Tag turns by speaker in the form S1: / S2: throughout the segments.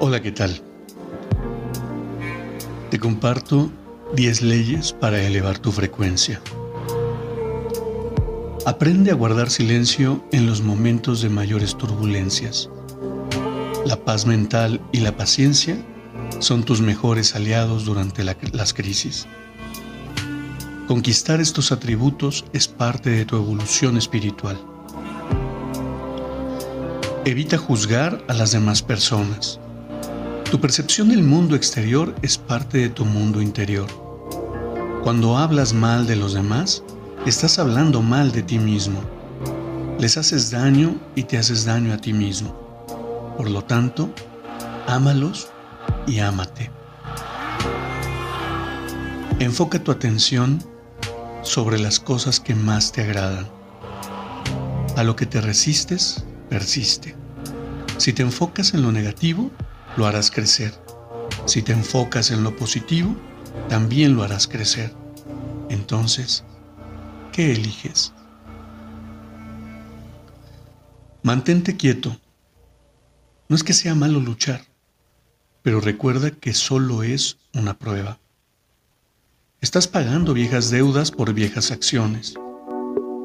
S1: Hola, ¿qué tal? Te comparto 10 leyes para elevar tu frecuencia. Aprende a guardar silencio en los momentos de mayores turbulencias. La paz mental y la paciencia son tus mejores aliados durante las crisis. Conquistar estos atributos es parte de tu evolución espiritual. Evita juzgar a las demás personas. Tu percepción del mundo exterior es parte de tu mundo interior. Cuando hablas mal de los demás, estás hablando mal de ti mismo. Les haces daño y te haces daño a ti mismo. Por lo tanto, ámalos y ámate. Enfoca tu atención sobre las cosas que más te agradan. A lo que te resistes, persiste. Si te enfocas en lo negativo, lo harás crecer. Si te enfocas en lo positivo, también lo harás crecer. Entonces, ¿qué eliges? Mantente quieto. No es que sea malo luchar, pero recuerda que solo es una prueba. Estás pagando viejas deudas por viejas acciones.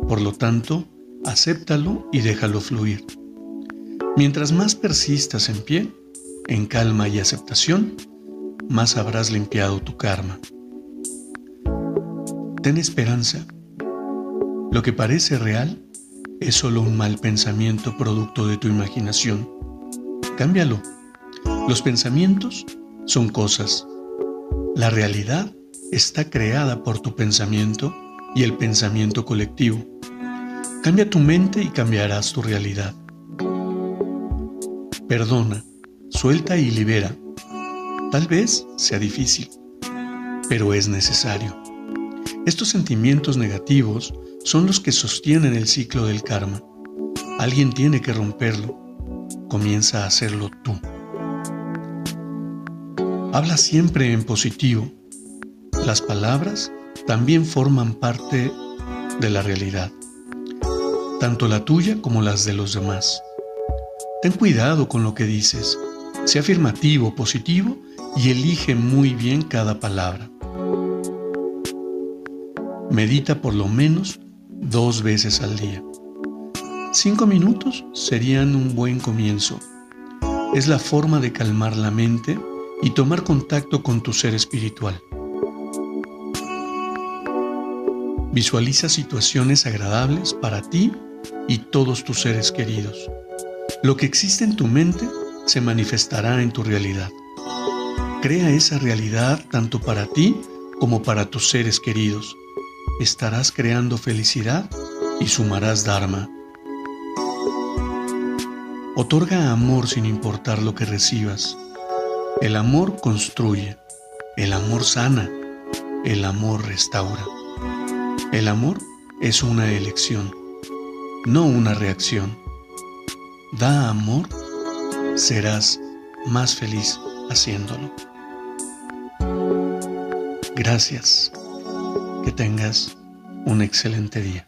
S1: Por lo tanto, acéptalo y déjalo fluir. Mientras más persistas en pie, en calma y aceptación, más habrás limpiado tu karma. Ten esperanza. Lo que parece real es solo un mal pensamiento producto de tu imaginación. Cámbialo. Los pensamientos son cosas. La realidad está creada por tu pensamiento y el pensamiento colectivo. Cambia tu mente y cambiarás tu realidad. Perdona Suelta y libera. Tal vez sea difícil, pero es necesario. Estos sentimientos negativos son los que sostienen el ciclo del karma. Alguien tiene que romperlo. Comienza a hacerlo tú. Habla siempre en positivo. Las palabras también forman parte de la realidad, tanto la tuya como las de los demás. Ten cuidado con lo que dices Sé afirmativo, positivo y elige muy bien cada palabra. Medita por lo menos dos veces al día. Cinco minutos serían un buen comienzo. Es la forma de calmar la mente y tomar contacto con tu ser espiritual. Visualiza situaciones agradables para ti y todos tus seres queridos. Lo que existe en tu mente se manifestará en tu realidad. Crea esa realidad tanto para ti como para tus seres queridos. Estarás creando felicidad y sumarás Dharma. Otorga amor sin importar lo que recibas. El amor construye, el amor sana, el amor restaura. El amor es una elección, no una reacción. Da amor serás más feliz haciéndolo. Gracias. Que tengas un excelente día.